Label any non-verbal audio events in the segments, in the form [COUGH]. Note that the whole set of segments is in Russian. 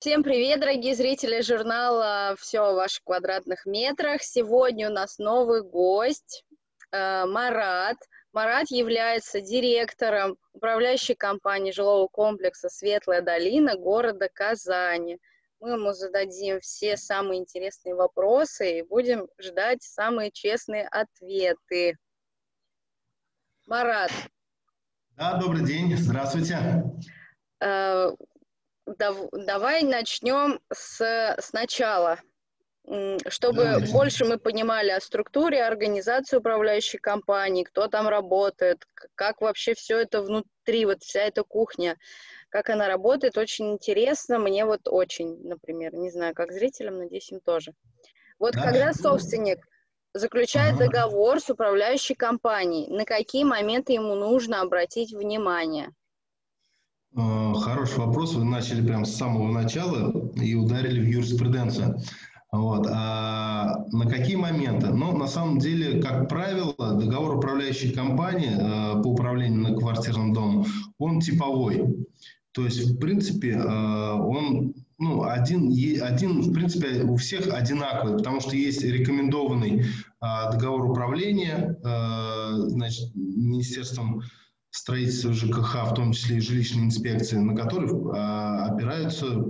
Всем привет, дорогие зрители журнала «Все о ваших квадратных метрах». Сегодня у нас новый гость э, Марат. Марат является директором управляющей компании жилого комплекса «Светлая долина» города Казани. Мы ему зададим все самые интересные вопросы и будем ждать самые честные ответы. Марат. Да, добрый день, здравствуйте. Э, давай начнем с сначала, чтобы Давайте. больше мы понимали о структуре организации управляющей компании, кто там работает, как вообще все это внутри, вот вся эта кухня, как она работает, очень интересно, мне вот очень, например, не знаю, как зрителям, надеюсь, им тоже. Вот да, когда собственник заключает ага. договор с управляющей компанией, на какие моменты ему нужно обратить внимание? Э, хороший вопрос. Вы начали прямо с самого начала и ударили в юриспруденцию. Вот. А на какие моменты? Ну, на самом деле, как правило, договор управляющей компании э, по управлению на квартирном домом, он типовой. То есть, в принципе, э, он ну, один, один, в принципе, у всех одинаковый, потому что есть рекомендованный договор управления, значит, Министерством строительства ЖКХ, в том числе и жилищной инспекции, на которые а, опираются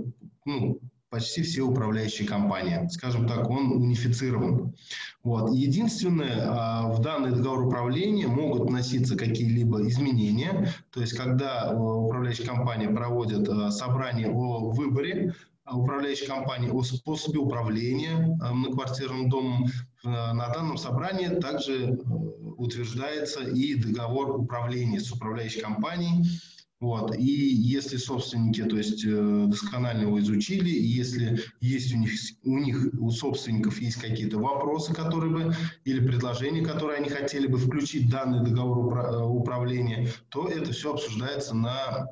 ну, почти все управляющие компании. Скажем так, он унифицирован. Вот. Единственное, а, в данный договор управления могут вноситься какие-либо изменения. То есть, когда управляющая компания проводит а, собрание о выборе управляющей компании способе управления многоквартирным домом, на данном собрании также утверждается и договор управления с управляющей компанией. Вот. И если собственники, то есть э, досконально его изучили, если есть у них, у них, у собственников есть какие-то вопросы, которые бы, или предложения, которые они хотели бы включить в данный договор э, управления, то это все обсуждается на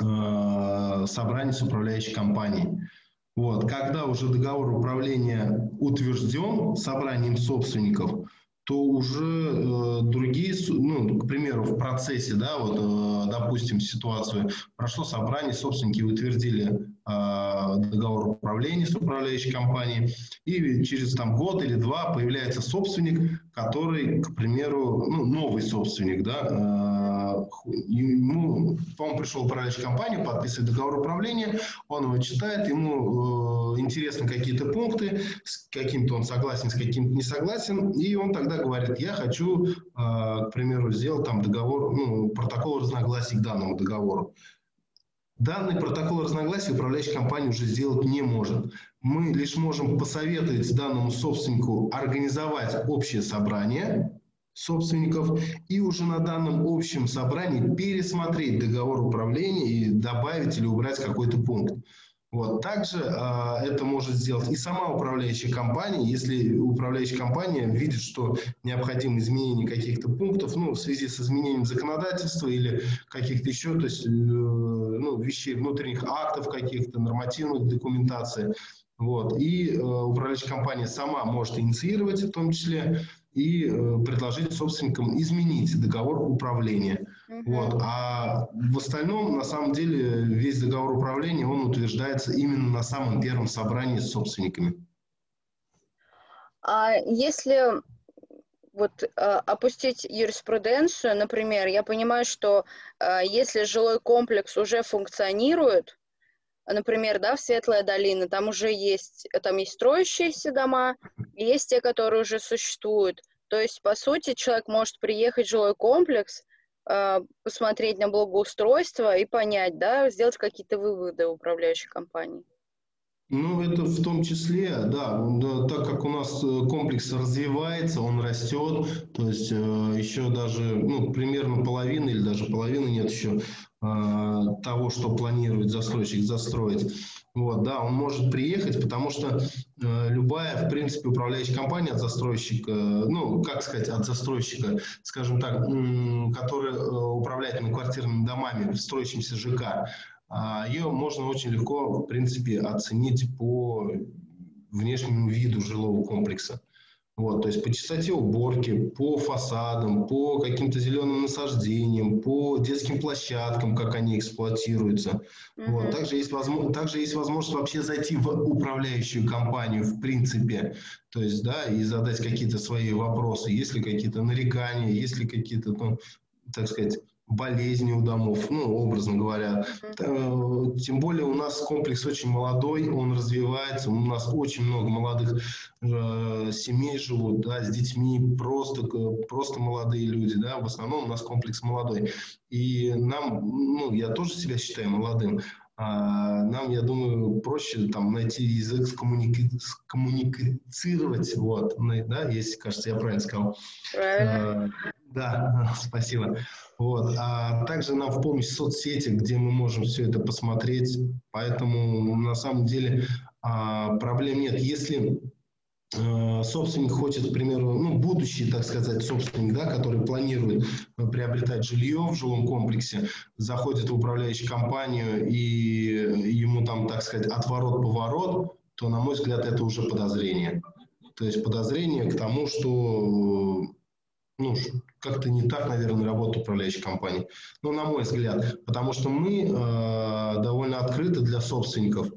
э, собрании с управляющей компанией. Вот. Когда уже договор управления утвержден собранием собственников, то уже э, другие, ну, к примеру, в процессе, да, вот, э, допустим, ситуацию, прошло собрание, собственники утвердили договор управления с управляющей компанией, и через там год или два появляется собственник, который, к примеру, ну, новый собственник, да, э, ему, по-моему, пришел управляющая компания, подписывает договор управления, он его читает, ему э, интересны какие-то пункты, с каким-то он согласен, с каким-то не согласен, и он тогда говорит, я хочу, э, к примеру, сделать там договор, ну, протокол разногласий к данному договору. Данный протокол разногласий управляющая компания уже сделать не может. Мы лишь можем посоветовать данному собственнику организовать общее собрание, собственников и уже на данном общем собрании пересмотреть договор управления и добавить или убрать какой-то пункт. Вот. Также э, это может сделать и сама управляющая компания, если управляющая компания видит, что необходимо изменение каких-то пунктов, ну, в связи с изменением законодательства или каких-то еще, то есть, э, ну, вещей, внутренних актов каких-то, нормативных документаций. Вот. И э, управляющая компания сама может инициировать в том числе и э, предложить собственникам изменить договор управления. Вот. А в остальном, на самом деле, весь договор управления, он утверждается именно на самом первом собрании с собственниками. А если вот а, опустить юриспруденцию, например, я понимаю, что а, если жилой комплекс уже функционирует, например, да, в Светлая долина, там уже есть, там есть строящиеся дома, есть те, которые уже существуют. То есть, по сути, человек может приехать в жилой комплекс, посмотреть на благоустройство и понять, да, сделать какие-то выводы управляющей компании. Ну, это в том числе, да, так как у нас э, комплекс развивается, он растет, то есть э, еще даже, ну, примерно половина или даже половины нет еще э, того, что планирует застройщик застроить. Вот, да, он может приехать, потому что любая, в принципе, управляющая компания от застройщика, ну, как сказать, от застройщика, скажем так, который э, управляет квартирными домами в строящемся ЖК, а ее можно очень легко, в принципе, оценить по внешнему виду жилого комплекса. Вот, то есть по частоте уборки, по фасадам, по каким-то зеленым насаждениям, по детским площадкам, как они эксплуатируются. Mm-hmm. Вот. Также, есть возможно, также есть возможность вообще зайти в управляющую компанию, в принципе, то есть, да, и задать какие-то свои вопросы, есть ли какие-то нарекания, есть ли какие-то, ну, так сказать, болезни у домов, ну, образно говоря. Mm-hmm. Тем более у нас комплекс очень молодой, он развивается, у нас очень много молодых э, семей живут, да, с детьми, просто, просто молодые люди, да, в основном у нас комплекс молодой. И нам, ну, я тоже себя считаю молодым, нам, я думаю, проще там найти язык скоммуники... скоммуницировать, вот, да, если, кажется, я правильно сказал. Правильно. А, да, [LAUGHS] спасибо. Вот. А также нам в помощь соцсети, где мы можем все это посмотреть. Поэтому на самом деле а, проблем нет. Если а, собственник хочет, к примеру, ну, будущий, так сказать, собственник, да, который планирует а, приобретать жилье в жилом комплексе, заходит в управляющую компанию и ему там, так сказать, отворот-поворот, то, на мой взгляд, это уже подозрение. То есть подозрение к тому, что ну, как-то не так, наверное, работает управляющая компания. Ну, на мой взгляд, потому что мы э, довольно открыты для собственников.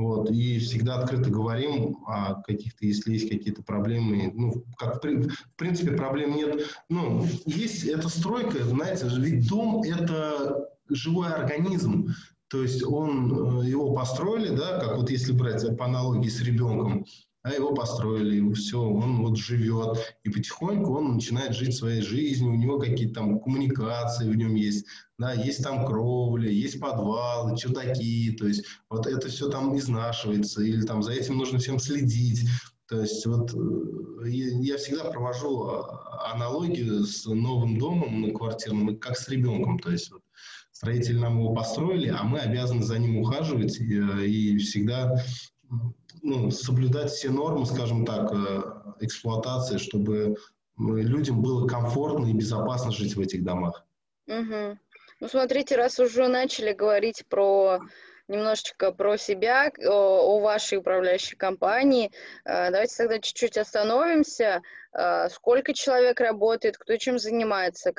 Вот, и всегда открыто говорим о каких-то, если есть какие-то проблемы. Ну, как, в принципе, проблем нет. Ну, есть эта стройка, знаете, ведь дом – это живой организм. То есть он, э, его построили, да, как вот если брать по аналогии с ребенком, а его построили, и все, он вот живет, и потихоньку он начинает жить своей жизнью, у него какие-то там коммуникации в нем есть, да, есть там кровля, есть подвалы, чердаки, то есть вот это все там изнашивается, или там за этим нужно всем следить, то есть вот э, я всегда провожу а, аналогию с новым домом на квартирном, как с ребенком, то есть вот, строители нам его построили, а мы обязаны за ним ухаживать и, э, и всегда ну, соблюдать все нормы, скажем так, э, эксплуатации, чтобы людям было комфортно и безопасно жить в этих домах. Угу. Ну, смотрите, раз уже начали говорить про немножечко про себя, о, о вашей управляющей компании, э, давайте тогда чуть-чуть остановимся. Э, сколько человек работает, кто чем занимается?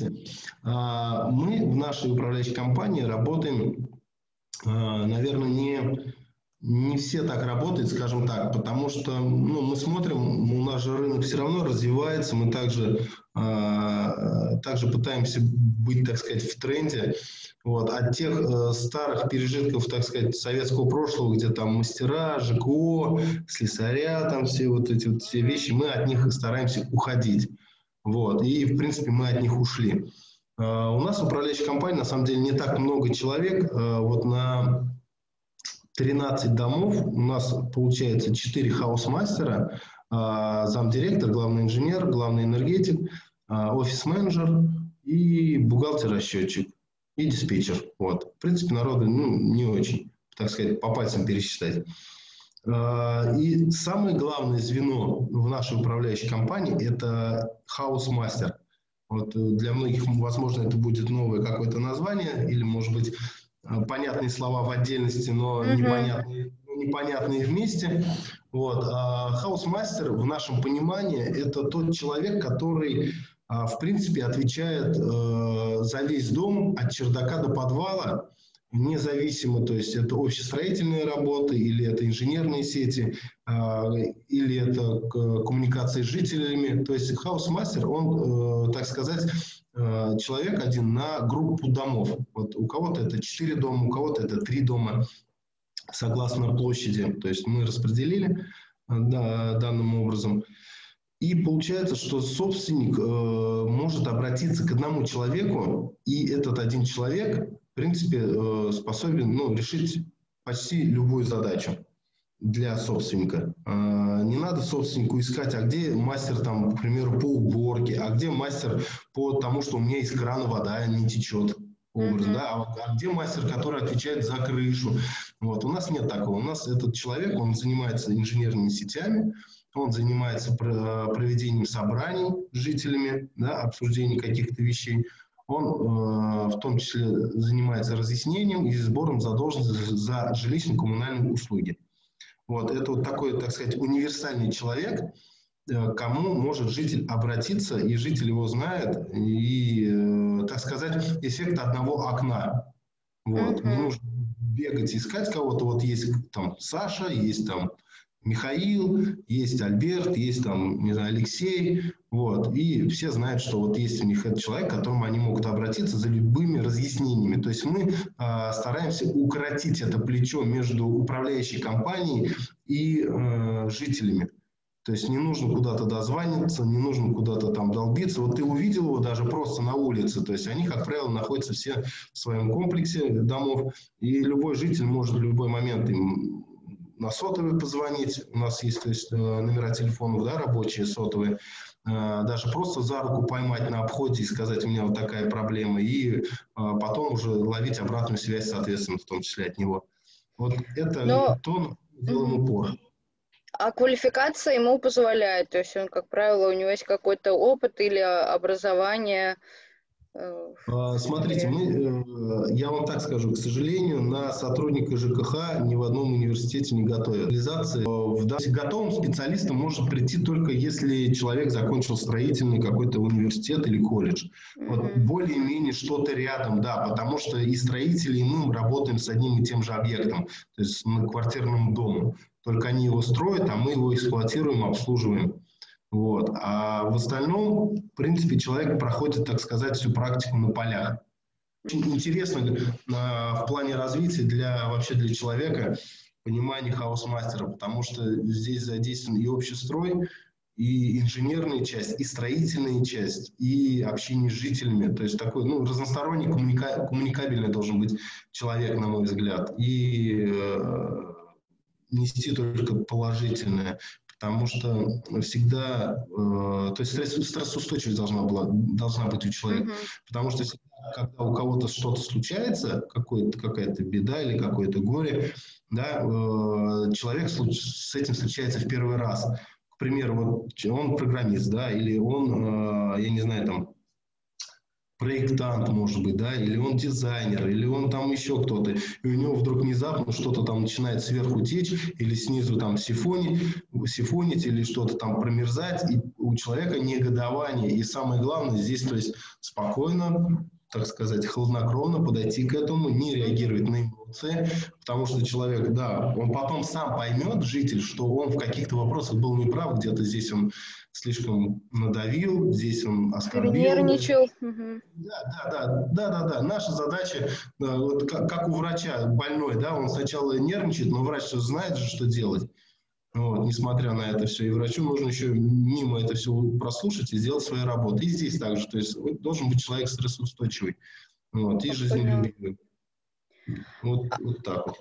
А, мы в нашей управляющей компании работаем, наверное, не не все так работают, скажем так, потому что ну, мы смотрим, у нас же рынок все равно развивается, мы также, э, также пытаемся быть, так сказать, в тренде. Вот. От тех э, старых пережитков, так сказать, советского прошлого, где там мастера, ЖКО, слесаря, там все вот эти вот все вещи, мы от них стараемся уходить. Вот. И, в принципе, мы от них ушли. Э, у нас в управляющей компании, на самом деле, не так много человек. Э, вот на 13 домов, у нас получается 4 хаус-мастера, а, замдиректор, главный инженер, главный энергетик, а, офис-менеджер и бухгалтер-расчетчик и диспетчер. Вот. В принципе, народу ну, не очень, так сказать, по пальцам пересчитать. А, и самое главное звено в нашей управляющей компании – это хаус-мастер. Вот для многих, возможно, это будет новое какое-то название, или, может быть, Э, понятные слова в отдельности, но mm-hmm. непонятные, непонятные вместе. Вот. А хаус-мастер в нашем понимании это тот человек, который а, в принципе отвечает э, за весь дом от чердака до подвала, независимо, то есть это общестроительные работы, или это инженерные сети, или это коммуникации с жителями. То есть хаус-мастер, он, э, так сказать, Э, человек один на группу домов. Вот у кого-то это 4 дома, у кого-то это 3 дома, согласно площади. То есть мы распределили э, да, данным образом. И получается, что собственник э, может обратиться к одному человеку, и этот один человек, в принципе, э, способен ну, решить почти любую задачу для собственника. А, не надо собственнику искать, а где мастер, там, к примеру, по уборке, а где мастер по тому, что у меня из крана вода не течет. Образ, mm-hmm. да? а, а где мастер, который отвечает за крышу? Вот. У нас нет такого. У нас этот человек, он занимается инженерными сетями, он занимается проведением собраний с жителями, да, обсуждением каких-то вещей. Он э, в том числе занимается разъяснением и сбором задолженности за жилищно-коммунальные услуги. Вот, это вот такой, так сказать, универсальный человек. э, кому может житель обратиться, и житель его знает, и, э, так сказать, эффект одного окна. Вот. Не нужно бегать, искать кого-то. Вот есть там Саша, есть там Михаил, есть Альберт, есть там, не знаю, Алексей, вот, и все знают, что вот есть у них этот человек, к которому они могут обратиться за любыми разъяснениями. То есть мы э, стараемся укоротить это плечо между управляющей компанией и э, жителями. То есть не нужно куда-то дозваниваться, не нужно куда-то там долбиться. Вот ты увидел его даже просто на улице. То есть они, как правило, находятся все в своем комплексе домов. И любой житель может в любой момент им на сотовый позвонить. У нас есть то есть, э, номера телефонов да, рабочие, сотовые. Э, даже просто за руку поймать на обходе и сказать, у меня вот такая проблема. И э, потом уже ловить обратную связь, соответственно, в том числе от него. Вот это Но... то, делаем упор. А квалификация ему позволяет, то есть он, как правило, у него есть какой-то опыт или образование, а, смотрите, мы, э, я вам так скажу, к сожалению, на сотрудника ЖКХ ни в одном университете не готовят. Реализация в готовым специалистом может прийти только если человек закончил строительный какой-то университет или колледж. Вот более-менее что-то рядом, да, потому что и строители, и мы работаем с одним и тем же объектом, то есть на квартирном доме. Только они его строят, а мы его эксплуатируем, обслуживаем. Вот. А в остальном, в принципе, человек проходит, так сказать, всю практику на полях. Очень интересно в плане развития для вообще для человека понимание хаос-мастера, потому что здесь задействован и общестрой, и инженерная часть, и строительная часть, и общение с жителями. То есть такой ну, разносторонний, коммуника- коммуникабельный должен быть человек, на мой взгляд. И э, нести только положительное потому что всегда, э, то есть стресс, стрессоустойчивость должна, была, должна быть у человека, mm-hmm. потому что когда у кого-то что-то случается, какая-то беда или какое-то горе, да, э, человек с этим встречается в первый раз. К примеру, вот он программист, да, или он, э, я не знаю, там, проектант, может быть, да, или он дизайнер, или он там еще кто-то, и у него вдруг внезапно что-то там начинает сверху течь, или снизу там сифонить, сифонить или что-то там промерзать, и у человека негодование. И самое главное здесь, то есть спокойно, так сказать, хладнокровно подойти к этому, не реагировать на эмоции, потому что человек, да, он потом сам поймет, житель, что он в каких-то вопросах был неправ, где-то здесь он слишком надавил, здесь он оскорбил. Нервничал. Да, да, да, да, да, да. Наша задача, вот как, как у врача больной, да, он сначала нервничает, но врач знает же, что делать. Вот, несмотря на это все. И врачу нужно еще мимо это все прослушать и сделать свою работу. И здесь также. То есть должен быть человек стрессоустойчивый. Вот, и жизнелюбивый. Вот, вот так вот.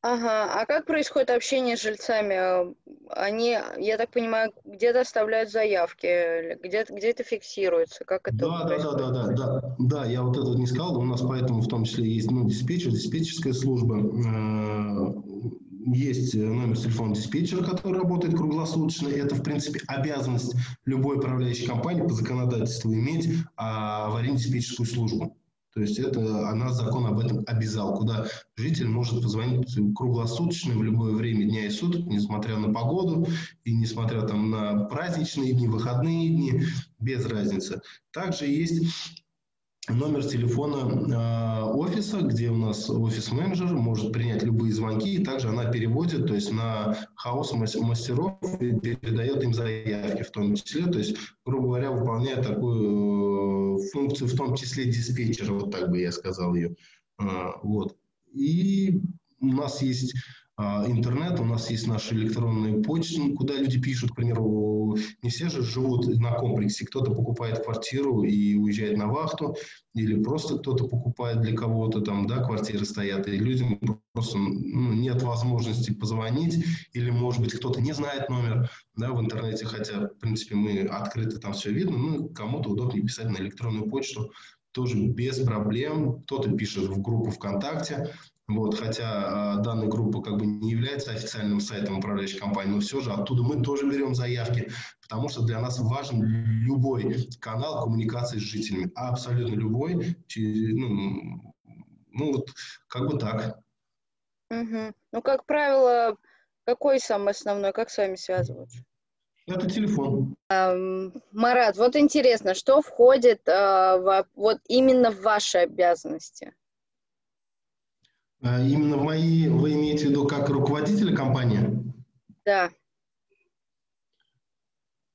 Ага, а как происходит общение с жильцами? Они, я так понимаю, где-то оставляют заявки, где-то где то фиксируется, как это да, происходит? Да, да, да, да, да, да, я вот это не сказал, у нас поэтому в том числе есть ну, диспетчер, диспетчерская служба, э, есть номер телефона диспетчера, который работает круглосуточно. Это, в принципе, обязанность любой управляющей компании по законодательству иметь а, аварийно-диспетчерскую службу. То есть это, а нас закон об этом обязал, куда житель может позвонить круглосуточно в любое время дня и суток, несмотря на погоду и несмотря там на праздничные дни, выходные дни, без разницы. Также есть номер телефона э, офиса, где у нас офис-менеджер может принять любые звонки, и также она переводит, то есть на хаос мастеров и передает им заявки в том числе, то есть, грубо говоря, выполняет такую э, функцию, в том числе диспетчера, вот так бы я сказал ее. Э, вот. И у нас есть а, интернет, у нас есть наши электронные почты, куда люди пишут, к примеру, не все же живут на комплексе, кто-то покупает квартиру и уезжает на вахту, или просто кто-то покупает для кого-то, там, да, квартиры стоят, и людям просто ну, нет возможности позвонить, или, может быть, кто-то не знает номер, да, в интернете, хотя, в принципе, мы открыты, там все видно, ну, кому-то удобнее писать на электронную почту, тоже без проблем. Кто-то пишет в группу ВКонтакте, вот, хотя э, данная группа как бы не является официальным сайтом управляющей компании, но все же оттуда мы тоже берем заявки, потому что для нас важен любой канал коммуникации с жителями, абсолютно любой, ну, ну вот как бы так. Угу. Ну, как правило, какой самый основной, как с вами связываются? Это телефон. Марат, вот интересно, что входит в, вот именно в ваши обязанности? Именно в мои, вы имеете в виду как руководителя компании? Да.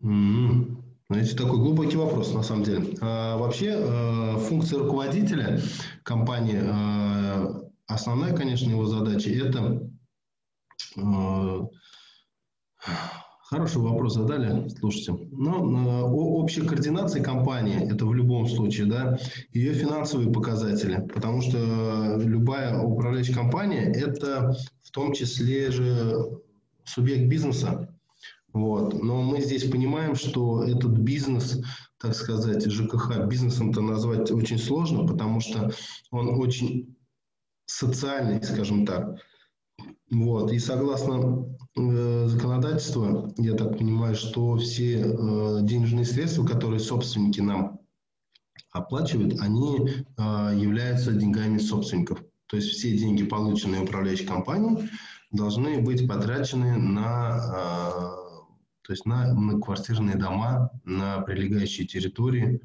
Mm-hmm. Это такой глубокий вопрос, на самом деле. А, вообще, э, функция руководителя компании, э, основная, конечно, его задача – это… Э, хороший вопрос задали, слушайте. Ну, общая координация компании – это в любом случае, да, ее финансовые показатели, потому что любая управляющая компания – это в том числе же субъект бизнеса, вот. Но мы здесь понимаем, что этот бизнес, так сказать, ЖКХ бизнесом-то назвать очень сложно, потому что он очень социальный, скажем так. Вот. И согласно э, законодательству, я так понимаю, что все э, денежные средства, которые собственники нам оплачивают, они э, являются деньгами собственников. То есть все деньги, полученные управляющей компанией, должны быть потрачены на э, то есть на многоквартирные дома, на прилегающие территории.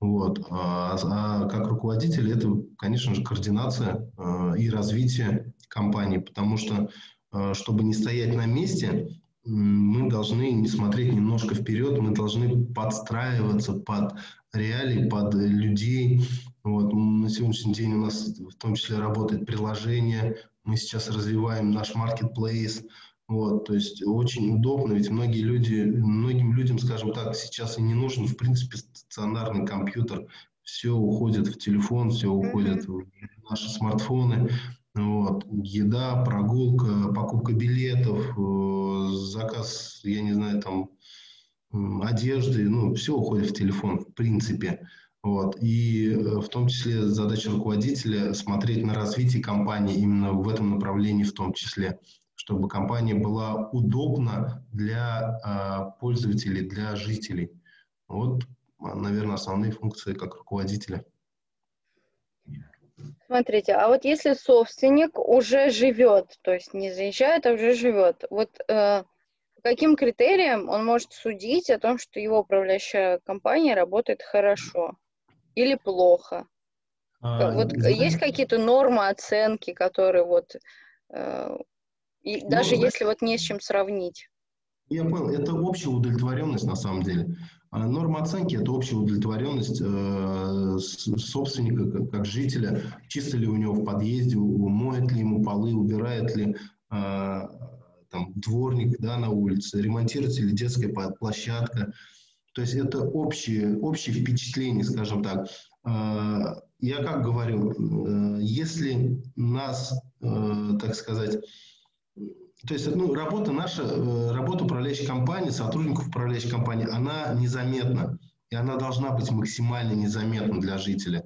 Вот. А, а как руководитель это, конечно же, координация э, и развитие компании, потому что, э, чтобы не стоять на месте, мы должны не смотреть немножко вперед, мы должны подстраиваться под реалии, под людей. Вот. На сегодняшний день у нас в том числе работает приложение, мы сейчас развиваем наш marketplace, вот, то есть очень удобно, ведь многие люди, многим людям, скажем так, сейчас и не нужен, в принципе, стационарный компьютер. Все уходит в телефон, все уходит в наши смартфоны. Вот. Еда, прогулка, покупка билетов, э, заказ, я не знаю, там, одежды, ну, все уходит в телефон, в принципе. Вот. И э, в том числе задача руководителя смотреть на развитие компании именно в этом направлении в том числе чтобы компания была удобна для э, пользователей, для жителей. Вот, наверное, основные функции как руководителя. Смотрите, а вот если собственник уже живет, то есть не заезжает, а уже живет, вот э, каким критериям он может судить о том, что его управляющая компания работает хорошо или плохо? А, вот да. есть какие-то нормы оценки, которые вот э, и ну, даже если вот не с чем сравнить. Я понял, это общая удовлетворенность на самом деле. А норма оценки – это общая удовлетворенность э, собственника как, как жителя, чисто ли у него в подъезде, моет ли ему полы, убирает ли э, там, дворник да, на улице, ремонтируется ли детская площадка. То есть это общее, общее впечатление, скажем так. Э, я как говорю, э, если нас, э, так сказать, то есть, ну, работа наша, э, работа управляющей компании, сотрудников управляющей компании, она незаметна. И она должна быть максимально незаметна для жителя.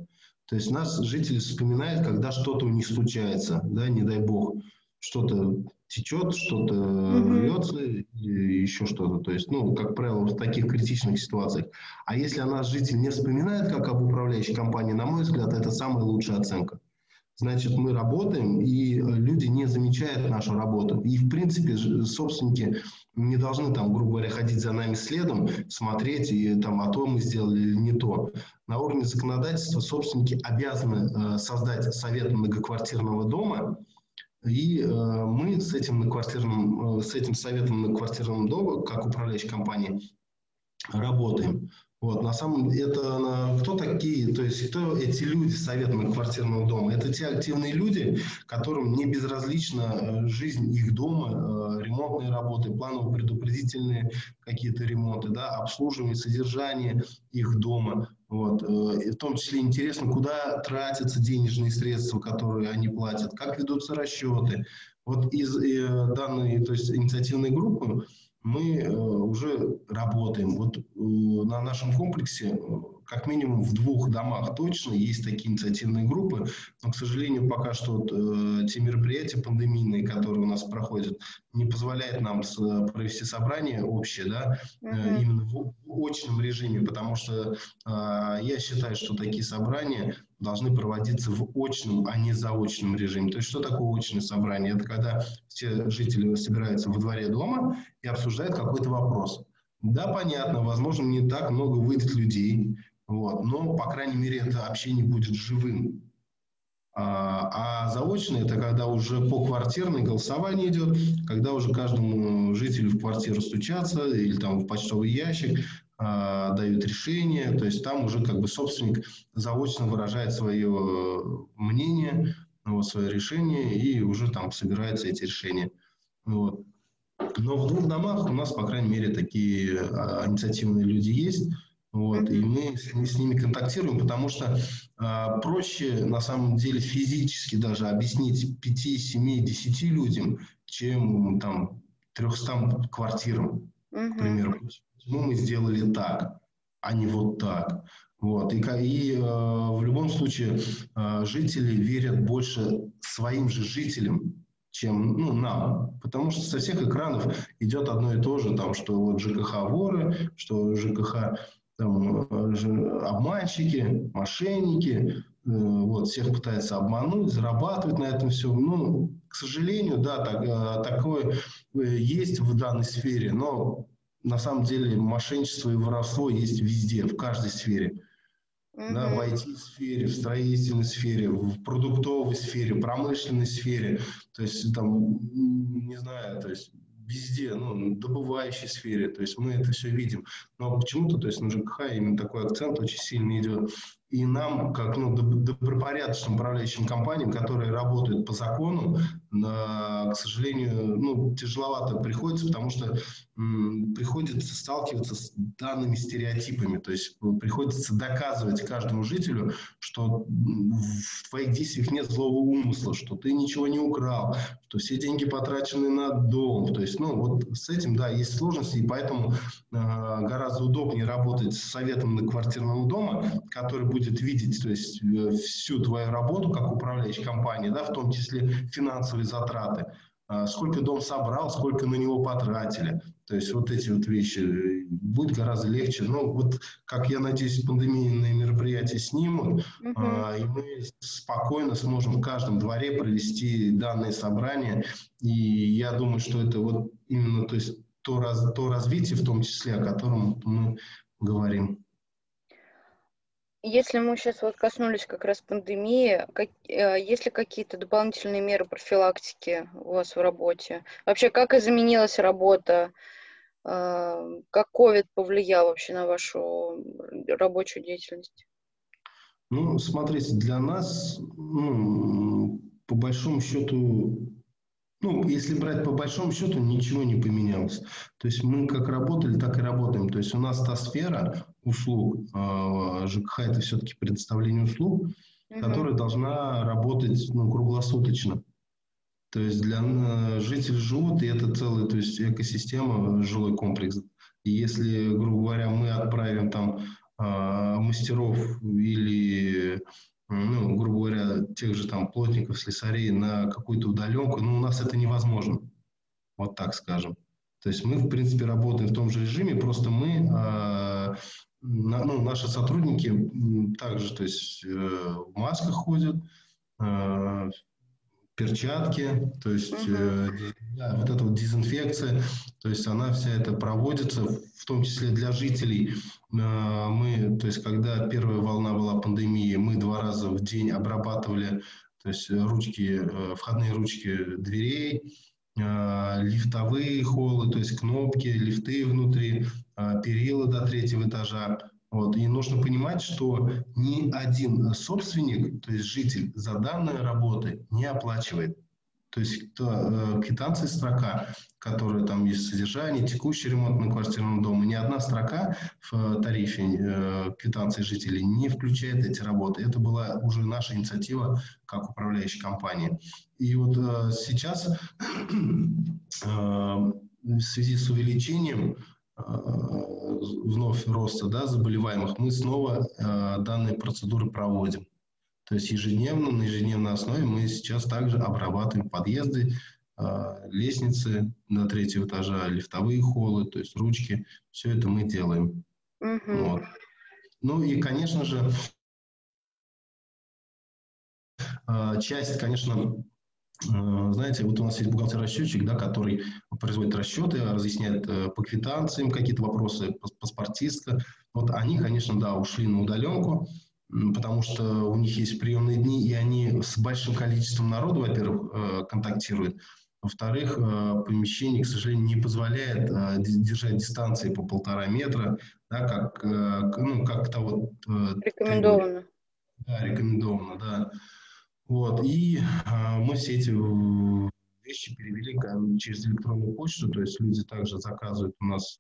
То есть нас жители вспоминают, когда что-то у них случается, да, не дай бог, что-то течет, что-то mm-hmm. рвется, еще что-то. То есть, ну, как правило, в таких критичных ситуациях. А если о нас житель не вспоминает, как об управляющей компании, на мой взгляд, это самая лучшая оценка значит, мы работаем, и э, люди не замечают нашу работу. И, в принципе, собственники не должны, там, грубо говоря, ходить за нами следом, смотреть, и, там, а то мы сделали или не то. На уровне законодательства собственники обязаны э, создать совет многоквартирного дома, и э, мы с этим, многоквартирным, э, с этим советом многоквартирного дома, как управляющая компания, работаем. Вот, на самом деле, это кто такие, то есть кто эти люди советами квартирного дома? Это те активные люди, которым не безразлична э, жизнь их дома, э, ремонтные работы, планово-предупредительные какие-то ремонты, да, обслуживание, содержание их дома. Вот. Э, и в том числе интересно, куда тратятся денежные средства, которые они платят, как ведутся расчеты. Вот из данной то есть, инициативной группы мы э, уже работаем. Вот э, на нашем комплексе э, как минимум в двух домах точно есть такие инициативные группы, но, к сожалению, пока что те мероприятия пандемийные, которые у нас проходят, не позволяют нам провести собрание общее, да, uh-huh. именно в очном режиме, потому что я считаю, что такие собрания должны проводиться в очном, а не заочном режиме. То есть что такое очное собрание? Это когда все жители собираются во дворе дома и обсуждают какой-то вопрос. Да, понятно, возможно, не так много выйдет людей, вот, но, по крайней мере, это общение будет живым. А, а заочно это когда уже по квартирной голосование идет, когда уже каждому жителю в квартиру стучатся или там в почтовый ящик дают решение, то есть там уже как бы собственник заочно выражает свое мнение, вот, свое решение и уже там собираются эти решения. Вот. Но в двух домах у нас, по крайней мере, такие а, инициативные люди есть. Вот, и мы, мы с ними контактируем, потому что э, проще на самом деле физически даже объяснить 5, 7, 10 людям, чем там 300 квартирам, к примеру. Почему мы сделали так, а не вот так. Вот. И, и э, в любом случае э, жители верят больше своим же жителям, чем ну, нам. Потому что со всех экранов идет одно и то же, там, что вот ЖКХ воры, что ЖКХ там, э, обманщики, мошенники, э, вот, всех пытаются обмануть, зарабатывать на этом все. Ну, к сожалению, да, так, э, такое есть в данной сфере, но на самом деле мошенничество и воровство есть везде, в каждой сфере. Mm-hmm. Да, в IT-сфере, в строительной сфере, в продуктовой сфере, промышленной сфере. То есть, там, не знаю, то есть везде, ну, добывающей сфере, то есть мы это все видим. Но почему-то, то есть на ЖКХ именно такой акцент очень сильно идет. И нам, как ну, добропорядочным управляющим компаниям, которые работают по закону, к сожалению, ну, тяжеловато приходится, потому что приходится сталкиваться с данными стереотипами. То есть приходится доказывать каждому жителю, что в твоих действиях нет злого умысла, что ты ничего не украл, что все деньги потрачены на дом. То есть, ну, вот с этим, да, есть сложности, и поэтому э, гораздо удобнее работать с советом на квартирного дома, который будет видеть, то есть, э, всю твою работу как управляющей компании, да, в том числе финансовые затраты. А, сколько дом собрал, сколько на него потратили. То есть вот эти вот вещи э, будет гораздо легче. Но вот, как я надеюсь, пандемийные мероприятия снимут, uh-huh. и мы спокойно сможем в каждом дворе провести данные собрания. И я думаю, что это вот именно то, есть то, раз, то развитие, в том числе, о котором мы говорим. Если мы сейчас вот коснулись как раз пандемии, как, э, есть ли какие-то дополнительные меры профилактики у вас в работе? Вообще, как изменилась работа? Э, как COVID повлиял вообще на вашу рабочую деятельность? Ну, смотрите, для нас, ну, по большому счету, ну, если брать по большому счету, ничего не поменялось. То есть мы как работали, так и работаем. То есть у нас та сфера услуг, э, ЖКХ это все-таки предоставление услуг, угу. которая должна работать ну, круглосуточно. То есть для э, жителей живут, и это целая то есть экосистема, жилой комплекс. И если, грубо говоря, мы отправим там э, мастеров или ну, грубо говоря, тех же там плотников, слесарей на какую-то удаленку, ну, у нас это невозможно. Вот так скажем. То есть мы, в принципе, работаем в том же режиме, просто мы, э, на, ну, наши сотрудники также, то есть э, в масках ходят, э, перчатки, то есть э, да, вот эта вот дезинфекция, то есть она вся это проводится, в том числе для жителей. Э, мы, то есть когда первая волна была пандемии, мы два раза в день обрабатывали, то есть ручки, э, входные ручки дверей, э, лифтовые холлы, то есть кнопки, лифты внутри, э, перила до третьего этажа. Вот. И нужно понимать, что ни один собственник, то есть житель, за данные работы не оплачивает. То есть то, э, квитанции строка, которая там есть содержание, текущий ремонт на квартирном доме, ни одна строка в тарифе э, квитанции жителей не включает эти работы. Это была уже наша инициатива как управляющей компании. И вот э, сейчас э, в связи с увеличением вновь роста да, заболеваемых, мы снова данные процедуры проводим. То есть ежедневно, на ежедневной основе мы сейчас также обрабатываем подъезды, э, лестницы на третьего этажа, лифтовые холлы, то есть ручки. Все это мы делаем. Угу. Вот. Ну и, конечно же, часть, конечно, знаете, вот у нас есть бухгалтер-расчетчик, да, который производит расчеты, разъясняет по квитанциям какие-то вопросы, паспортистка. Вот они, конечно, да, ушли на удаленку, потому что у них есть приемные дни, и они с большим количеством народу, во-первых, контактируют, во-вторых, э, помещение, к сожалению, не позволяет э, держать дистанции по полтора метра, да, как, э, ну, как то вот... Рекомендовано. Да, рекомендовано, да. Вот, и мы все эти вещи перевели через электронную почту, то есть люди также заказывают у нас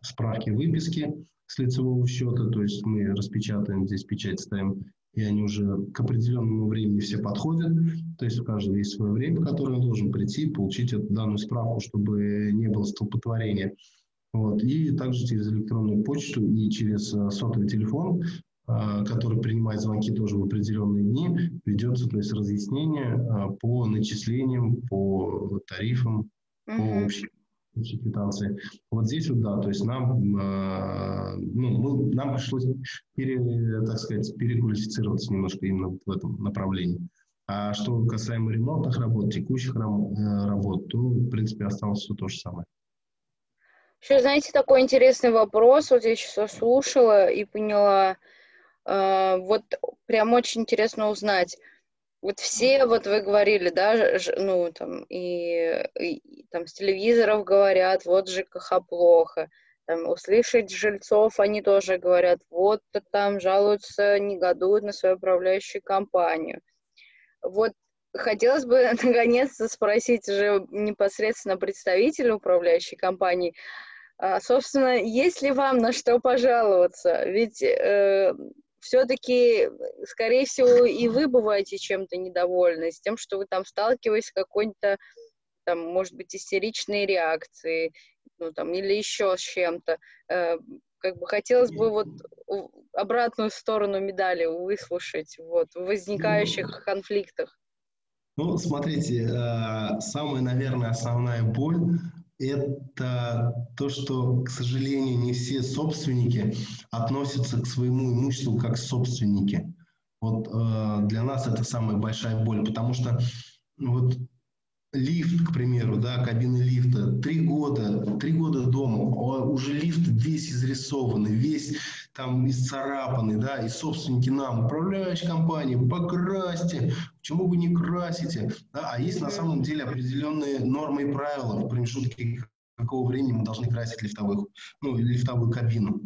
справки выписки с лицевого счета, то есть мы распечатаем здесь печать, ставим и они уже к определенному времени все подходят. То есть у каждого есть свое время, в которое он должен прийти, получить эту данную справку, чтобы не было столпотворения. Вот. И также через электронную почту и через э, сотовый телефон, э, который принимает звонки тоже в определенные дни, ведется то есть, разъяснение э, по начислениям, по тарифам, mm-hmm. по общим квитанции. Вот здесь вот, да, то есть нам, э, ну, мы, нам пришлось, пере, так сказать, переквалифицироваться немножко именно в этом направлении. А что касаемо ремонтных работ, текущих работ, то, в принципе, осталось все то же самое. Еще, знаете, такой интересный вопрос. Вот я сейчас слушала и поняла. Э, вот прям очень интересно узнать. Вот все, вот вы говорили, да, ну, там, и, и там с телевизоров говорят, вот ЖКХ плохо. Там, услышать жильцов, они тоже говорят, вот там жалуются, негодуют на свою управляющую компанию. Вот хотелось бы [LAUGHS] наконец-то спросить уже непосредственно представителя управляющей компании, а, собственно, есть ли вам на что пожаловаться? Ведь э, все-таки, скорее всего, и вы бываете чем-то недовольны, с тем, что вы там сталкиваетесь с какой-то, там, может быть, истеричной реакцией, ну, там, или еще с чем-то. Э, как бы хотелось бы вот обратную сторону медали выслушать вот, в возникающих ну, конфликтах. Ну, смотрите, э, самая, наверное, основная боль это то, что, к сожалению, не все собственники относятся к своему имуществу как собственники. Вот э, для нас это самая большая боль, потому что ну, вот лифт, к примеру, да, кабины лифта, три года, три года дома, уже лифт весь изрисованный, весь там исцарапанный, да, и собственники нам, управляющая компания, покрасьте, почему вы не красите, да, а есть на самом деле определенные нормы и правила в промежутке какого времени мы должны красить лифтовых, ну, лифтовую кабину.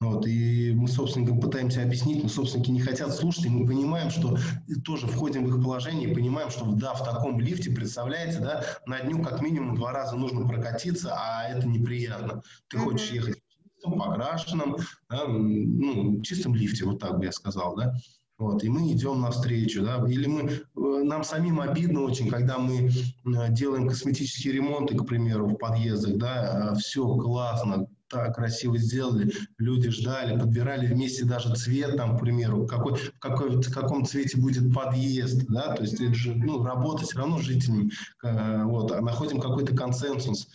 Вот, и мы собственникам пытаемся объяснить, но собственники не хотят слушать, и мы понимаем, что тоже входим в их положение и понимаем, что да, в таком лифте, представляете, да, на дню как минимум два раза нужно прокатиться, а это неприятно. Ты хочешь ехать в чистом, покрашенном, да, ну, чистом лифте, вот так бы я сказал, да. Вот, и мы идем навстречу, да, или мы, э, нам самим обидно очень, когда мы э, делаем косметические ремонты, к примеру, в подъездах, да, э, все классно, так красиво сделали, люди ждали, подбирали вместе даже цвет, там, к примеру, какой, в, какой, в каком цвете будет подъезд, да, то есть это же, ну, работа все равно с жителями, э, вот, а находим какой-то консенсус,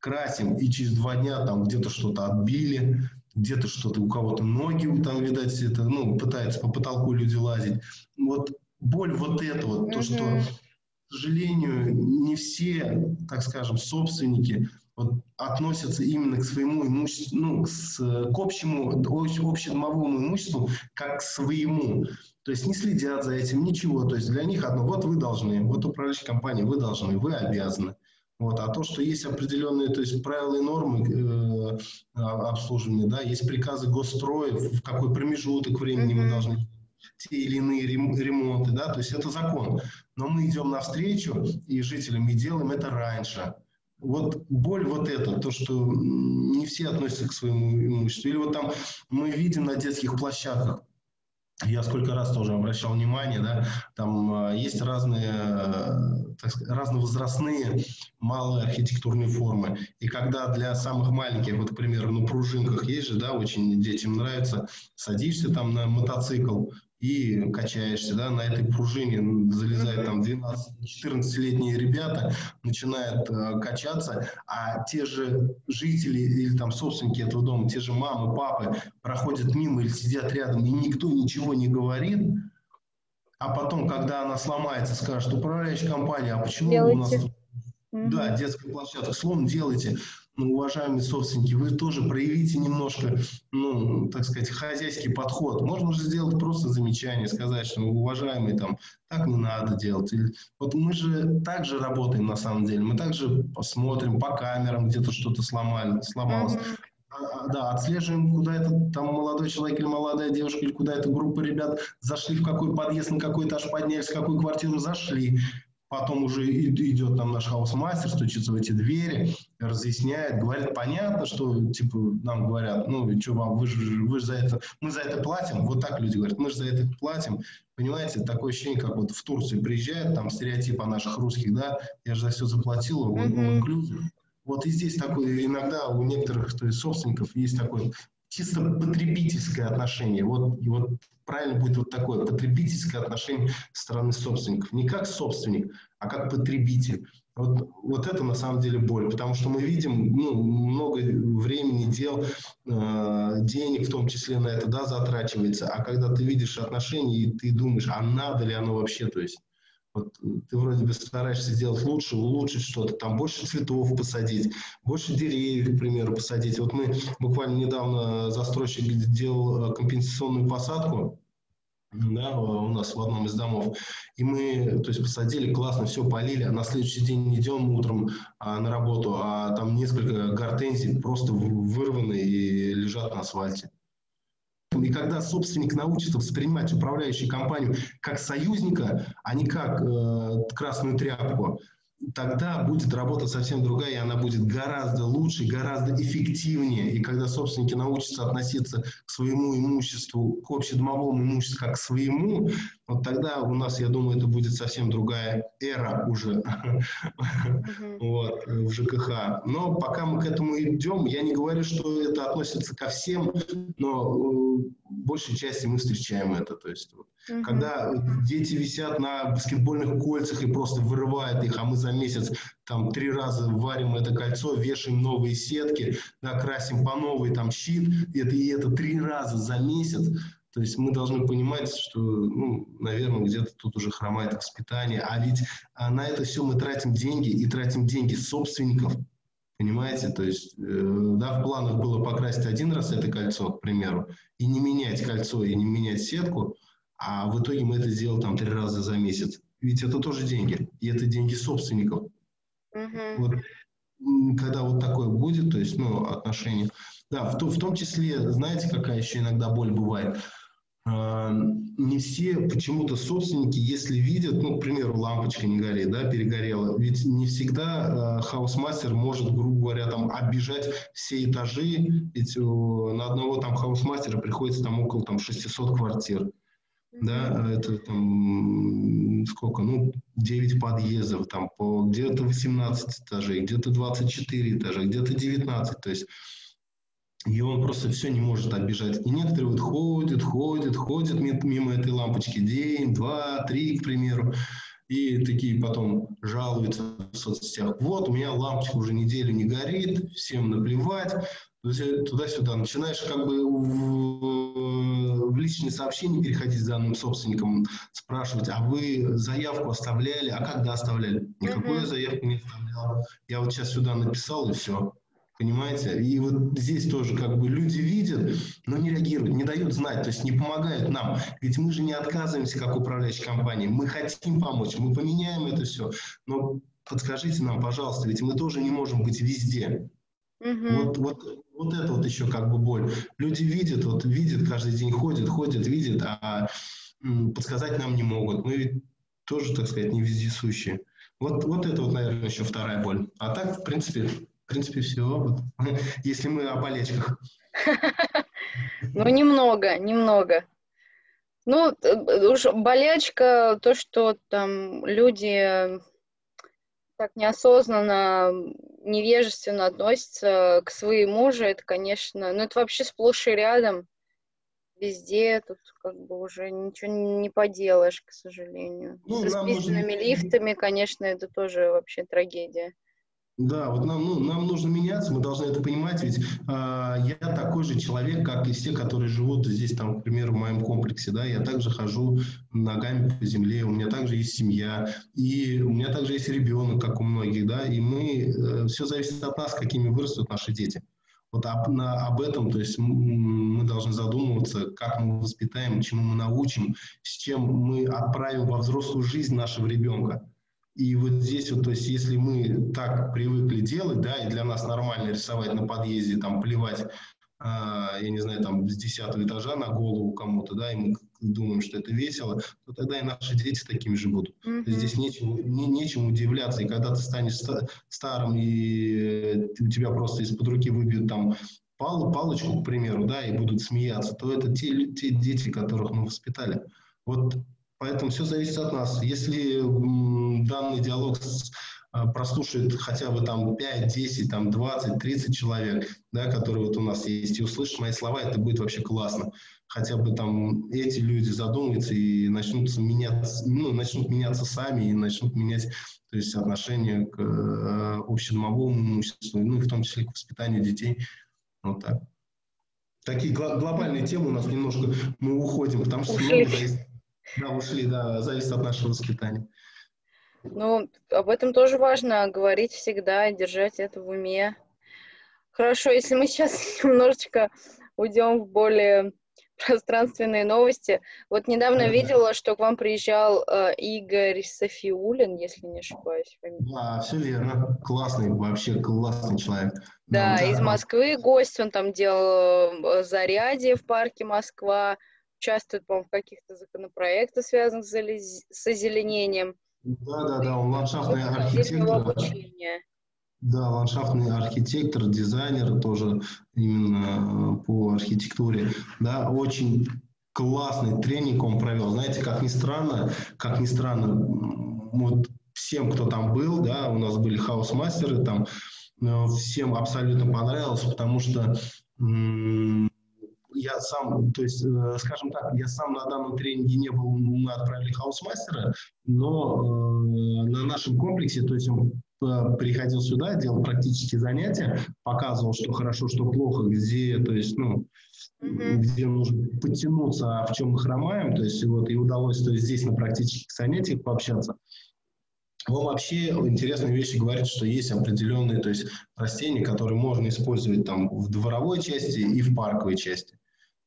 красим, и через два дня там где-то что-то отбили, где-то что-то, у кого-то ноги, там, видать, это, ну, пытаются по потолку люди лазить. Вот боль вот это вот, то, что, к сожалению, не все, так скажем, собственники вот, относятся именно к своему имуществу, ну, с, к общему, общедомовому имуществу, как к своему. То есть не следят за этим, ничего. То есть для них одно, вот вы должны, вот управляющая компания, вы должны, вы обязаны. Вот. А то, что есть определенные то есть правила и нормы э, обслуживания, да, есть приказы госстроя, в какой промежуток времени мы должны те или иные ремонты, да, то есть это закон. Но мы идем навстречу и жителям и делаем это раньше. Вот боль вот эта, то, что не все относятся к своему имуществу. Или вот там мы видим на детских площадках, я сколько раз тоже обращал внимание, да, там э, есть разные, э, так сказать, разновозрастные малые архитектурные формы. И когда для самых маленьких, вот, к примеру, на пружинках есть же, да, очень детям нравится, садишься там на мотоцикл, и качаешься, да, на этой пружине залезают там 12-14-летние ребята, начинают э, качаться, а те же жители или там собственники этого дома, те же мамы, папы проходят мимо или сидят рядом, и никто ничего не говорит, а потом, когда она сломается, скажет, управляющая компания, а почему Делайте. у нас... Да, детская площадка. Словом, делайте ну, уважаемые собственники, вы тоже проявите немножко, ну, так сказать, хозяйский подход. Можно же сделать просто замечание, сказать, что, уважаемый, там, так не надо делать. Или, вот мы же также работаем на самом деле, мы также посмотрим по камерам, где-то что-то сломали, сломалось. Mm-hmm. Да, отслеживаем, куда это там молодой человек или молодая девушка, или куда эта группа ребят зашли, в какой подъезд, на какой этаж поднялись, в какую квартиру зашли. Потом уже идет там наш хаусмастер, стучится в эти двери, разъясняет, говорит, понятно, что, типа, нам говорят, ну, что вам, вы же, вы же за это, мы за это платим, вот так люди говорят, мы же за это платим, понимаете, такое ощущение, как вот в Турцию приезжают, там стереотип о наших русских, да, я же за все заплатил, он, mm-hmm. Вот и здесь такое, иногда у некоторых то есть, собственников есть такое чисто потребительское отношение. Вот, и вот правильно будет вот такое потребительское отношение стороны собственников. Не как собственник, а как потребитель. Вот, вот это на самом деле боль, потому что мы видим ну, много времени, дел, э, денег в том числе на это да, затрачивается, а когда ты видишь отношения и ты думаешь, а надо ли оно вообще, то есть вот ты вроде бы стараешься сделать лучше, улучшить что-то, там больше цветов посадить, больше деревьев, к примеру, посадить. Вот мы буквально недавно застройщик делал э, компенсационную посадку, да, у нас в одном из домов. И мы, то есть, посадили, классно, все полили, а на следующий день идем утром а, на работу, а там несколько гортензий просто вырваны и лежат на асфальте. И когда собственник научится воспринимать управляющую компанию как союзника, а не как э, красную тряпку, тогда будет работа совсем другая, и она будет гораздо лучше, гораздо эффективнее. И когда собственники научатся относиться к своему имуществу, к общедомовому имуществу как к своему, вот тогда у нас, я думаю, это будет совсем другая эра уже вот, в ЖКХ. Но пока мы к этому идем, я не говорю, что это относится ко всем, но в большей части мы встречаем это. То есть, вот, угу. когда дети висят на баскетбольных кольцах и просто вырывают их, а мы за месяц там три раза варим это кольцо, вешаем новые сетки, да, красим по новой там щит, это, и это три раза за месяц, то есть мы должны понимать, что, ну, наверное, где-то тут уже хромает воспитание, а ведь а на это все мы тратим деньги и тратим деньги собственников, понимаете? То есть, э, да, в планах было покрасить один раз это кольцо, к примеру, и не менять кольцо, и не менять сетку, а в итоге мы это сделали там три раза за месяц. Ведь это тоже деньги, и это деньги собственников. Uh-huh. Вот, когда вот такое будет, то есть, ну, отношения. Да, в, в том числе, знаете, какая еще иногда боль бывает? А, не все почему-то собственники, если видят, ну, к примеру, лампочка не горит, да, перегорела, ведь не всегда э, хаусмастер может, грубо говоря, там оббежать все этажи, ведь э, на одного там хаусмастера приходится там около там 600 квартир, да, это там сколько, ну, 9 подъездов, там по где-то 18 этажей, где-то 24 этажа, где-то 19, то есть и он просто все не может оббежать. И некоторые вот ходят, ходят, ходят мимо этой лампочки день, два, три, к примеру, и такие потом жалуются в соцсетях. Вот, у меня лампочка уже неделю не горит, всем наплевать. Туда-сюда начинаешь как бы в, в личные сообщения переходить с данным собственником, спрашивать, а вы заявку оставляли, а когда оставляли? Никакую mm-hmm. заявку не оставлял. Я вот сейчас сюда написал, и все. Понимаете? И вот здесь тоже как бы люди видят, но не реагируют, не дают знать, то есть не помогают нам. Ведь мы же не отказываемся как управляющая компания, мы хотим помочь, мы поменяем это все. Но подскажите нам, пожалуйста, ведь мы тоже не можем быть везде. Угу. Вот, вот, вот это вот еще как бы боль. Люди видят, вот видят, каждый день ходят, ходят, видят, а подсказать нам не могут. Мы ведь тоже, так сказать, не вездесущие. Вот, вот это вот, наверное, еще вторая боль. А так, в принципе, в принципе, все. Вот. [LAUGHS] Если мы о болельщиках. [LAUGHS] Ну, немного, немного. Ну, э, уж болячка, то, что там люди так неосознанно, невежественно относятся к своему же, это, конечно, ну, это вообще сплошь и рядом. Везде тут как бы уже ничего не поделаешь, к сожалению. Ну, С расписанными можно... лифтами, конечно, это тоже вообще трагедия. Да, вот нам, ну, нам нужно меняться, мы должны это понимать, ведь э, я такой же человек, как и все, которые живут здесь, там, к примеру, в моем комплексе, да, я также хожу ногами по земле, у меня также есть семья, и у меня также есть ребенок, как у многих, да, и мы, э, все зависит от нас, какими вырастут наши дети. Вот об, на, об этом, то есть мы должны задумываться, как мы воспитаем, чему мы научим, с чем мы отправим во взрослую жизнь нашего ребенка. И вот здесь вот, то есть если мы так привыкли делать, да, и для нас нормально рисовать на подъезде, там, плевать, а, я не знаю, там, с десятого этажа на голову кому-то, да, и мы думаем, что это весело, то тогда и наши дети такими же будут. Mm-hmm. Здесь нечем, не, нечем удивляться, и когда ты станешь старым, и у тебя просто из-под руки выбьют там пал, палочку, к примеру, да, и будут смеяться, то это те, те дети, которых мы воспитали. Вот Поэтому все зависит от нас. Если данный диалог а, прослушает хотя бы там 5, 10, там 20, 30 человек, да, которые вот у нас есть, и услышат мои слова, это будет вообще классно. Хотя бы там эти люди задумаются и начнут меняться, ну, начнут меняться сами и начнут менять то есть отношение к э, общедомовому имуществу, ну, в том числе к воспитанию детей. Вот так. Такие гл- глобальные темы у нас немножко, мы уходим, потому что много зависит да, ушли, да, зависит от нашего воспитания. Ну, об этом тоже важно говорить всегда, держать это в уме. Хорошо, если мы сейчас [LAUGHS] немножечко уйдем в более пространственные новости. Вот недавно да, видела, что к вам приезжал э, Игорь Софиулин, если не ошибаюсь. Да, все верно. Классный, вообще классный человек. Да, да из Москвы гость, он там делал э, зарядье в парке Москва участвует, по-моему, в каких-то законопроектах, связанных с озеленением. Да, да, да, он ландшафтный архитектор. Да, ландшафтный архитектор, дизайнер тоже именно э, по архитектуре. Да, очень классный тренинг он провел. Знаете, как ни странно, как ни странно, вот всем, кто там был, да, у нас были хаус-мастеры, там всем абсолютно понравилось, потому что я сам, то есть, э, скажем так, я сам на данном тренинге не был, мы отправили хаусмастера, но э, на нашем комплексе, то есть он э, приходил сюда, делал практические занятия, показывал, что хорошо, что плохо, где, то есть, ну, mm-hmm. где нужно подтянуться, а в чем мы хромаем, то есть, вот, и удалось, то есть, здесь на практических занятиях пообщаться. Он вообще интересные вещи говорит, что есть определенные то есть, растения, которые можно использовать там в дворовой части и в парковой части.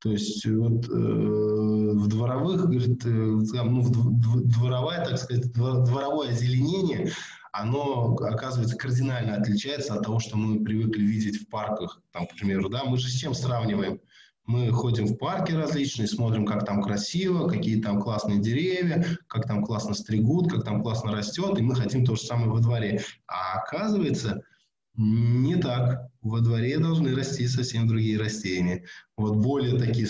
То есть вот э, в дворовых, говорит, э, ну, в дворовая, так сказать, дворовое озеленение, оно, оказывается, кардинально отличается от того, что мы привыкли видеть в парках, там, к примеру, да, мы же с чем сравниваем? Мы ходим в парки различные, смотрим, как там красиво, какие там классные деревья, как там классно стригут, как там классно растет, и мы хотим то же самое во дворе. А оказывается, не так. Во дворе должны расти совсем другие растения. Вот более такие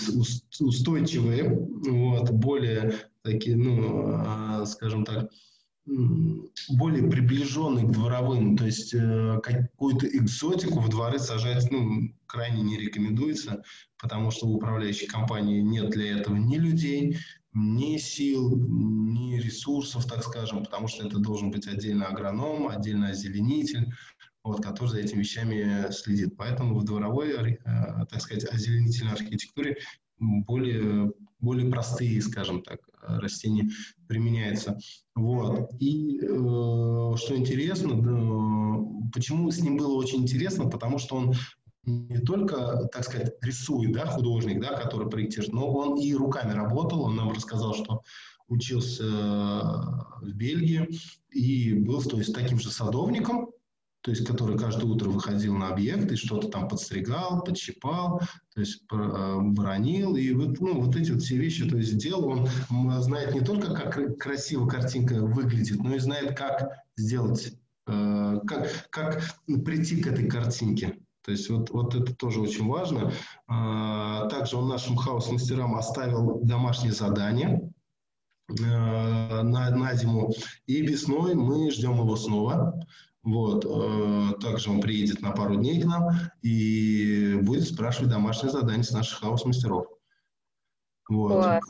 устойчивые, вот, более такие, ну, а, скажем так, более приближенный к дворовым, то есть э, какую-то экзотику в дворы сажать ну, крайне не рекомендуется, потому что у управляющей компании нет для этого ни людей, ни сил, ни ресурсов, так скажем, потому что это должен быть отдельно агроном, отдельно озеленитель, вот, который за этими вещами следит. Поэтому в дворовой, э, так сказать, озеленительной архитектуре более, более простые, скажем так, растения применяются. Вот. И э, что интересно, да, почему с ним было очень интересно, потому что он не только, так сказать, рисует, да, художник, да, который проектирует, но он и руками работал, он нам рассказал, что учился в Бельгии и был то есть, таким же садовником, то есть который каждое утро выходил на объект и что-то там подстригал, подщипал, то есть э, бронил, и вот, ну, вот эти вот все вещи, то есть делал, он знает не только, как красиво картинка выглядит, но и знает, как сделать, э, как, как прийти к этой картинке. То есть вот, вот это тоже очень важно. А, также он нашим хаос-мастерам оставил домашнее задание э, на, на зиму, и весной мы ждем его снова. Вот. Э, также он приедет на пару дней к нам и будет спрашивать домашние задания с наших хаус-мастеров. Вот.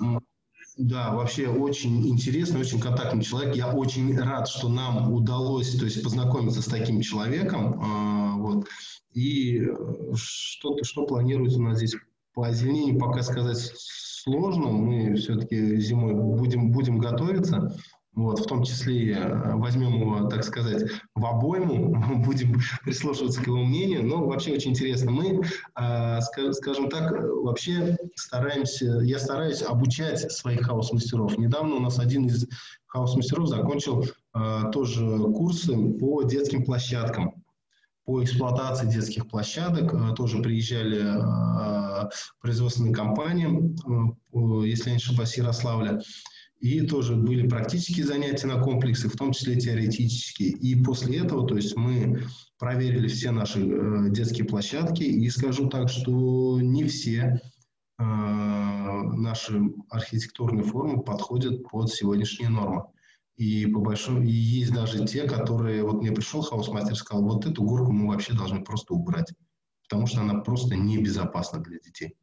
Да, вообще очень интересный, очень контактный человек. Я очень рад, что нам удалось то есть, познакомиться с таким человеком. Э, вот. И что, что планируется у нас здесь по озеленению, пока сказать сложно. Мы все-таки зимой будем, будем готовиться. Вот, в том числе э, возьмем его, так сказать, в обойму, [LAUGHS] будем прислушиваться к его мнению. Но вообще очень интересно. Мы, э, скажем так, вообще стараемся, я стараюсь обучать своих хаос-мастеров. Недавно у нас один из хаос-мастеров закончил э, тоже курсы по детским площадкам по эксплуатации детских площадок. Тоже приезжали производственные компании, если я не ошибаюсь, Ярославля. И тоже были практические занятия на комплексе, в том числе теоретические. И после этого, то есть мы проверили все наши э, детские площадки, и скажу так, что не все э, наши архитектурные формы подходят под сегодняшние нормы. И по большому, и есть даже те, которые, вот мне пришел хаус-мастер и сказал, вот эту горку мы вообще должны просто убрать, потому что она просто небезопасна для детей.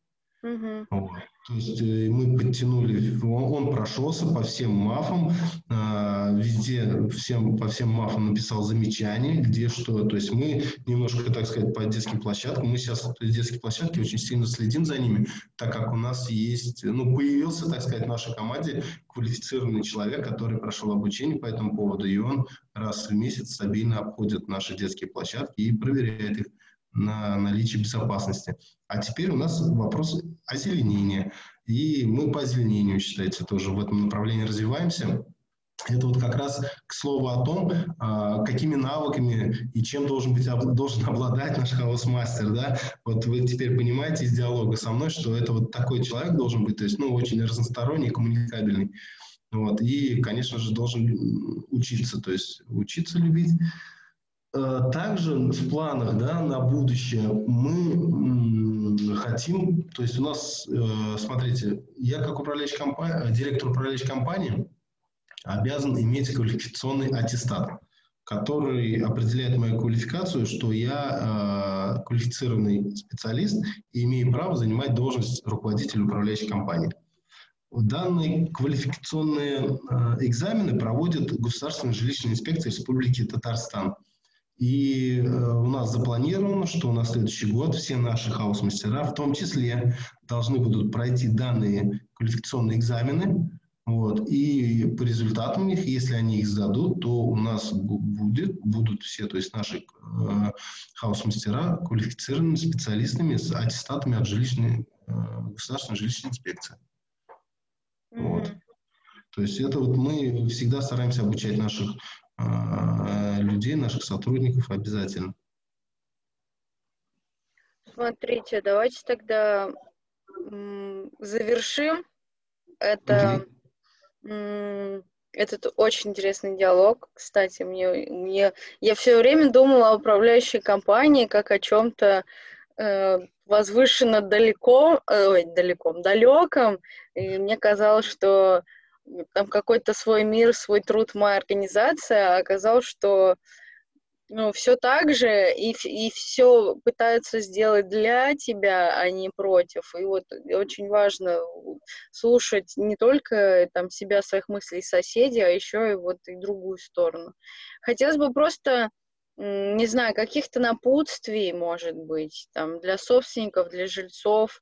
Угу. Вот. То есть э, мы подтянули, он, прошелся по всем мафам, э, везде всем, по всем мафам написал замечания, где что. То есть мы немножко, так сказать, по детским площадкам, мы сейчас детские площадки очень сильно следим за ними, так как у нас есть, ну, появился, так сказать, в нашей команде квалифицированный человек, который прошел обучение по этому поводу, и он раз в месяц стабильно обходит наши детские площадки и проверяет их на наличие безопасности. А теперь у нас вопрос озеленения. И мы по озеленению, считается, тоже в этом направлении развиваемся. Это вот как раз к слову о том, а, какими навыками и чем должен, быть, должен обладать наш хаос-мастер. Да? Вот вы теперь понимаете из диалога со мной, что это вот такой человек должен быть, то есть ну, очень разносторонний, коммуникабельный. Вот. И, конечно же, должен учиться, то есть учиться любить также в планах да, на будущее мы хотим, то есть у нас, э, смотрите, я как управляющий компания, директор управляющей компании обязан иметь квалификационный аттестат, который определяет мою квалификацию, что я э, квалифицированный специалист и имею право занимать должность руководителя управляющей компании. Данные квалификационные экзамены проводит Государственная жилищная инспекция Республики Татарстан – и э, у нас запланировано, что на следующий год все наши хаус-мастера, в том числе, должны будут пройти данные квалификационные экзамены. Вот, и по результатам них, если они их сдадут, то у нас будет, будут все, то есть наши э, хаус-мастера квалифицированными специалистами с аттестатами от жилищной, э, государственной жилищной инспекции. Mm-hmm. Вот. То есть это вот мы всегда стараемся обучать наших людей, наших сотрудников обязательно. Смотрите, давайте тогда завершим это. Okay. Этот очень интересный диалог. Кстати, мне, мне я все время думала о управляющей компании как о чем-то э, возвышенно далеко, э, далеко, далеком. И мне казалось, что там какой-то свой мир, свой труд моя организация, а оказалось, что ну, все так же, и, и все пытаются сделать для тебя, а не против. И вот очень важно слушать не только там себя, своих мыслей, соседей, а еще и вот и другую сторону. Хотелось бы просто, не знаю, каких-то напутствий, может быть, там, для собственников, для жильцов,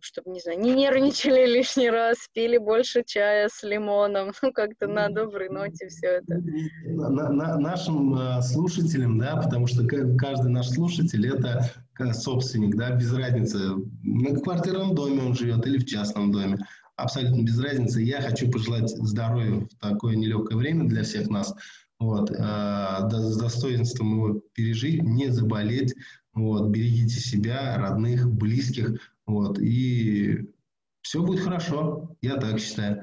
чтобы, не знаю, не нервничали [LAUGHS] лишний раз, пили больше чая с лимоном, ну, [LAUGHS] как-то на доброй ноте все это. На, на, нашим э, слушателям, да, потому что каждый наш слушатель – это собственник, да, без разницы, на квартирном доме он живет или в частном доме, абсолютно без разницы. Я хочу пожелать здоровья в такое нелегкое время для всех нас, вот, э, с достоинством его пережить, не заболеть, вот, берегите себя, родных, близких, вот, и все будет хорошо, я так считаю.